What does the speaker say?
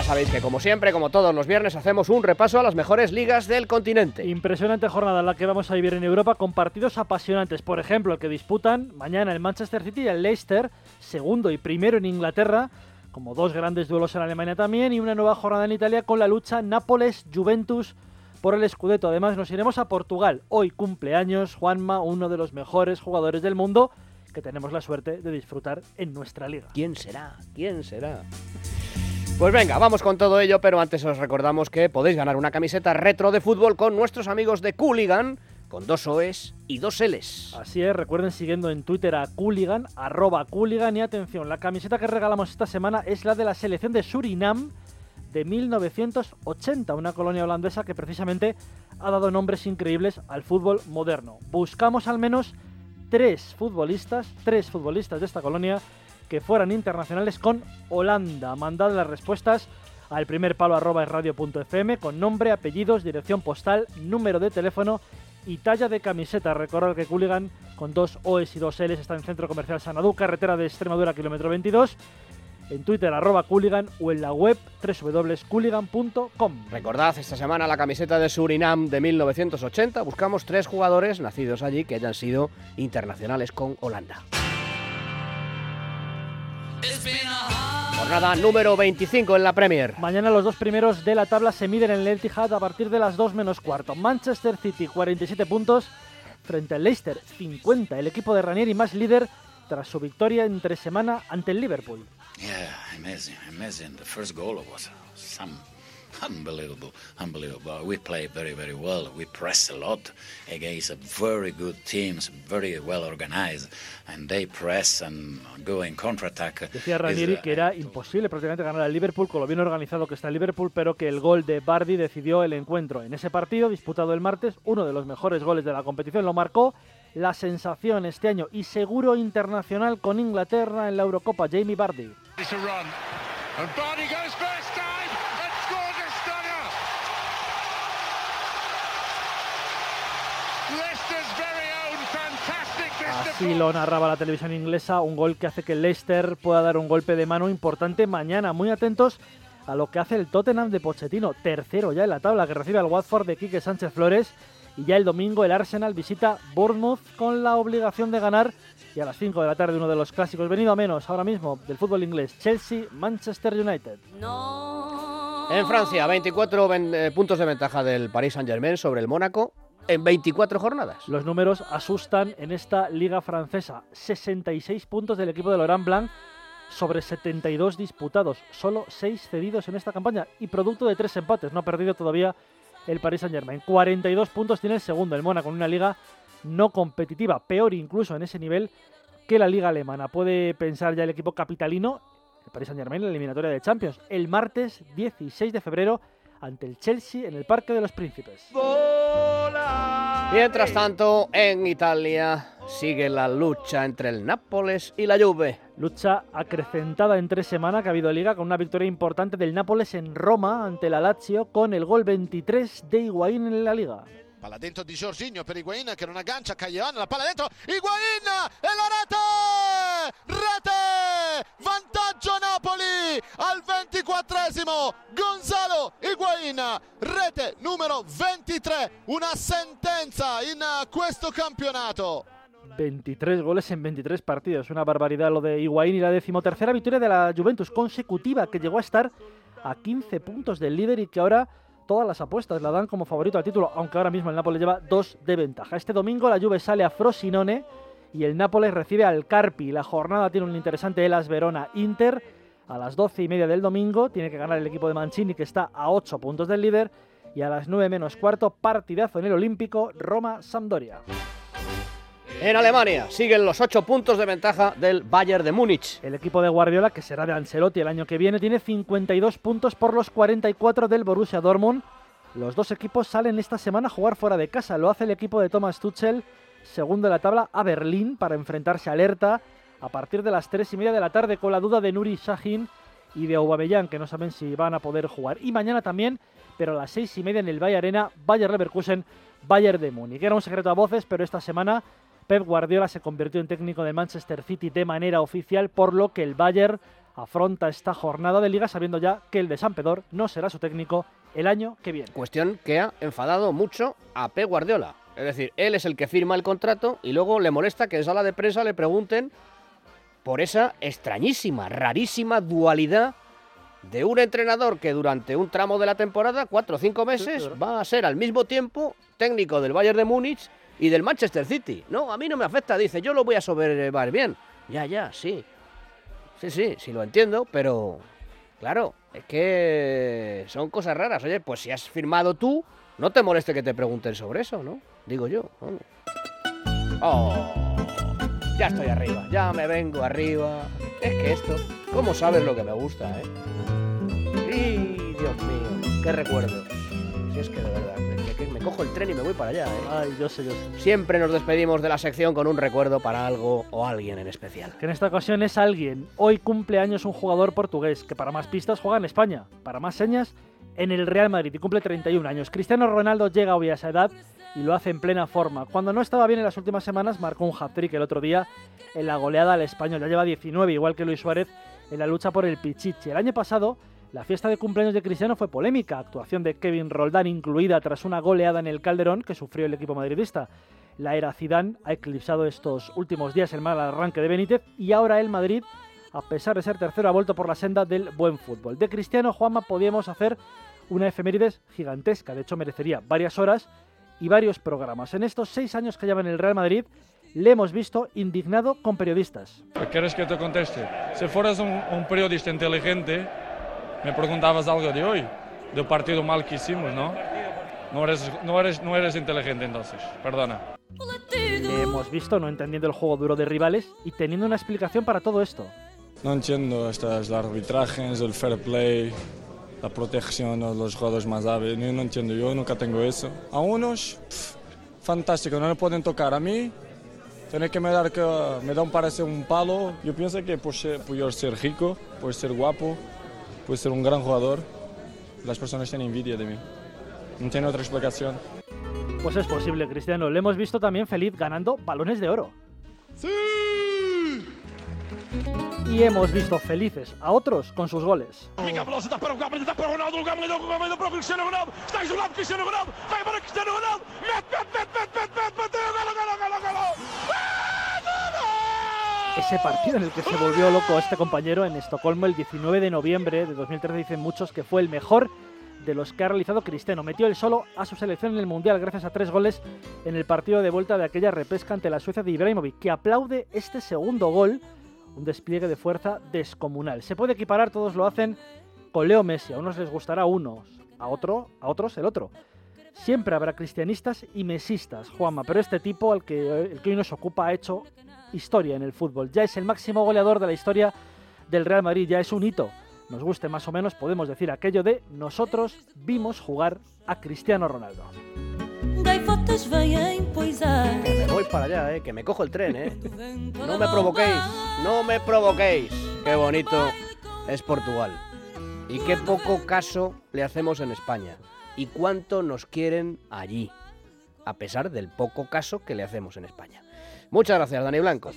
Ya sabéis que como siempre, como todos los viernes, hacemos un repaso a las mejores ligas del continente. Impresionante jornada la que vamos a vivir en Europa con partidos apasionantes. Por ejemplo, el que disputan mañana el Manchester City y el Leicester, segundo y primero en Inglaterra, como dos grandes duelos en Alemania también, y una nueva jornada en Italia con la lucha Nápoles-Juventus por el Scudetto. Además, nos iremos a Portugal. Hoy cumpleaños Juanma, uno de los mejores jugadores del mundo que tenemos la suerte de disfrutar en nuestra liga. ¿Quién será? ¿Quién será? Pues venga, vamos con todo ello, pero antes os recordamos que podéis ganar una camiseta retro de fútbol con nuestros amigos de Cooligan, con dos OEs y dos Ls. Así es, recuerden siguiendo en Twitter a Cooligan, arroba Cooligan, y atención, la camiseta que regalamos esta semana es la de la selección de Surinam de 1980, una colonia holandesa que precisamente ha dado nombres increíbles al fútbol moderno. Buscamos al menos tres futbolistas, tres futbolistas de esta colonia que fueran internacionales con Holanda. Mandad las respuestas al primer palo arroba radio.fm con nombre, apellidos, dirección postal, número de teléfono y talla de camiseta. Recordad que Cooligan con dos OS y dos Ls está en Centro Comercial Sanadú, carretera de Extremadura, kilómetro 22. En Twitter, arroba Cooligan o en la web www.cooligan.com. Recordad esta semana la camiseta de Surinam de 1980. Buscamos tres jugadores nacidos allí que hayan sido internacionales con Holanda. Jornada número 25 en la Premier. Mañana los dos primeros de la tabla se miden en el Etihad a partir de las 2 menos cuarto. Manchester City 47 puntos frente al Leicester 50. El equipo de Ranieri más líder tras su victoria entre semana ante el Liverpool. Yeah, amazing, amazing. The first goal was some unbelievable, unbelievable. We play very, very well. We press a lot against a very good teams, very well organized, and they press and go in counterattack. Decía Ranieri que era imposible prácticamente ganar al Liverpool con lo bien organizado que está el Liverpool, pero que el gol de Bardi decidió el encuentro. En ese partido disputado el martes, uno de los mejores goles de la competición lo marcó la sensación este año y seguro internacional con Inglaterra en la Eurocopa, Jamie Bardi. Así lo narraba la televisión inglesa, un gol que hace que Leicester pueda dar un golpe de mano importante mañana. Muy atentos a lo que hace el Tottenham de Pochettino, tercero ya en la tabla, que recibe al Watford de Quique Sánchez Flores. Y ya el domingo el Arsenal visita Bournemouth con la obligación de ganar. Y a las 5 de la tarde uno de los clásicos venido a menos ahora mismo del fútbol inglés, Chelsea-Manchester United. En Francia, 24 eh, puntos de ventaja del Paris Saint-Germain sobre el Mónaco en 24 jornadas. Los números asustan en esta liga francesa. 66 puntos del equipo de Laurent Blanc sobre 72 disputados. Solo 6 cedidos en esta campaña y producto de 3 empates. No ha perdido todavía el Paris Saint-Germain. 42 puntos tiene el segundo, el Mónaco, en una liga no competitiva. Peor incluso en ese nivel que la liga alemana. Puede pensar ya el equipo capitalino, el Paris Saint-Germain, la eliminatoria de Champions. El martes 16 de febrero ante el Chelsea en el Parque de los Príncipes. Mientras tanto, en Italia sigue la lucha entre el Nápoles y la Juve. Lucha acrecentada en tres semanas que ha habido liga con una victoria importante del Nápoles en Roma ante la Lazio con el gol 23 de Higuaín en la liga. Palla dentro di Giorginio per Higuain che non aggancia Cagliano, la palla dentro, Higuain e la rete! Rete! Vantaggio Napoli al 24esimo, Gonzalo Higuain, rete numero 23, una sentenza in questo campionato. 23 goles en 23 partidos, una barbaridad lo de Higuaín y la decimotercera victoria de la Juventus consecutiva que llegó a estar a 15 puntos del líder y que ahora todas las apuestas la dan como favorito al título, aunque ahora mismo el Nápoles lleva dos de ventaja. Este domingo la Juve sale a Frosinone y el Nápoles recibe al Carpi. La jornada tiene un interesante Elas Verona Inter a las 12 y media del domingo. Tiene que ganar el equipo de Mancini que está a 8 puntos del líder. Y a las 9 menos cuarto, partidazo en el Olímpico, Roma-Sampdoria. En Alemania siguen los 8 puntos de ventaja del Bayern de Múnich. El equipo de Guardiola, que será de Ancelotti el año que viene, tiene 52 puntos por los 44 del Borussia Dortmund. Los dos equipos salen esta semana a jugar fuera de casa. Lo hace el equipo de Thomas Tuchel, segundo de la tabla, a Berlín para enfrentarse a Alerta a partir de las 3 y media de la tarde con la duda de Nuri Sahin y de Aubameyang, que no saben si van a poder jugar. Y mañana también, pero a las 6 y media en el Bayern Arena, Bayern Leverkusen, Bayern de Múnich. Era un secreto a voces, pero esta semana Pep Guardiola se convirtió en técnico de Manchester City de manera oficial, por lo que el Bayern afronta esta jornada de liga sabiendo ya que el de San Pedor no será su técnico el año que viene. Cuestión que ha enfadado mucho a Pep Guardiola. Es decir, él es el que firma el contrato y luego le molesta que en sala de prensa le pregunten por esa extrañísima, rarísima dualidad de un entrenador que durante un tramo de la temporada, cuatro o cinco meses, va a ser al mismo tiempo técnico del Bayern de Múnich y del Manchester City. No, a mí no me afecta, dice, yo lo voy a sobrellevar bien. Ya, ya, sí. Sí, sí, sí lo entiendo, pero claro, es que son cosas raras. Oye, pues si has firmado tú, no te moleste que te pregunten sobre eso, ¿no? Digo yo. Oh, ya estoy arriba, ya me vengo arriba. Es que esto, ¿cómo sabes lo que me gusta, eh? Y Dios mío, qué recuerdos. Si es que de verdad, me, cojo el tren y me voy para allá, eh. Ay, yo sé, yo sé. Siempre nos despedimos de la sección con un recuerdo para algo o alguien en especial. Que en esta ocasión es alguien. Hoy cumple años un jugador portugués que para más pistas juega en España, para más señas en el Real Madrid y cumple 31 años. Cristiano Ronaldo llega hoy a esa edad y lo hace en plena forma. Cuando no estaba bien en las últimas semanas, marcó un hat-trick el otro día en la goleada al español. Ya lleva 19, igual que Luis Suárez, en la lucha por el Pichichi. El año pasado, la fiesta de cumpleaños de Cristiano fue polémica, actuación de Kevin Roldán incluida tras una goleada en el Calderón que sufrió el equipo madridista. La era Zidane ha eclipsado estos últimos días el mal arranque de Benítez y ahora el Madrid, a pesar de ser tercero, ha vuelto por la senda del buen fútbol. De Cristiano Juanma podíamos hacer una efemérides gigantesca, de hecho merecería varias horas y varios programas. En estos seis años que lleva en el Real Madrid, le hemos visto indignado con periodistas. ¿Quieres que te conteste? Si fueras un, un periodista inteligente, me preguntabas algo de hoy, del partido mal que hicimos, ¿no? No eres, no eres, no eres inteligente entonces, perdona. Le hemos visto no entendiendo el juego duro de rivales y teniendo una explicación para todo esto. No entiendo estas arbitrajes, el fair play, la protección de los jugadores más hábiles. No, no entiendo, yo nunca tengo eso. A unos, pff, fantástico, no le pueden tocar. A mí, tiene que me dar, que me da un parece un palo. Yo pienso que por, ser, por yo ser rico, por ser guapo, por ser un gran jugador, las personas tienen envidia de mí. No tiene otra explicación. Pues es posible, Cristiano. Le hemos visto también feliz ganando balones de oro. Y hemos visto felices a otros con sus goles. Fica a bola, está para o Gabriel, está para o Ronaldo, Cristiano Ronaldo, Cristiano Ronaldo, para Cristiano Ronaldo, Ese partido en el que se volvió loco este compañero en Estocolmo el 19 de noviembre de 2013 dicen muchos que fue el mejor de los que ha realizado Cristiano. Metió el solo a su selección en el Mundial gracias a tres goles en el partido de vuelta de aquella repesca ante la Suecia de Ibrahimovic, que aplaude este segundo gol, un despliegue de fuerza descomunal. Se puede equiparar, todos lo hacen con Leo Messi. A unos les gustará unos, a, otro, a otros el otro. Siempre habrá cristianistas y mesistas, Juanma, pero este tipo, el que, el que hoy nos ocupa, ha hecho historia en el fútbol. Ya es el máximo goleador de la historia del Real Madrid, ya es un hito. Nos guste más o menos, podemos decir aquello de nosotros vimos jugar a Cristiano Ronaldo. Me voy para allá, eh, que me cojo el tren, eh. No me provoquéis, no me provoquéis. Qué bonito es Portugal. Y qué poco caso le hacemos en España. Y cuánto nos quieren allí. A pesar del poco caso que le hacemos en España. Muchas gracias, Dani Blanco.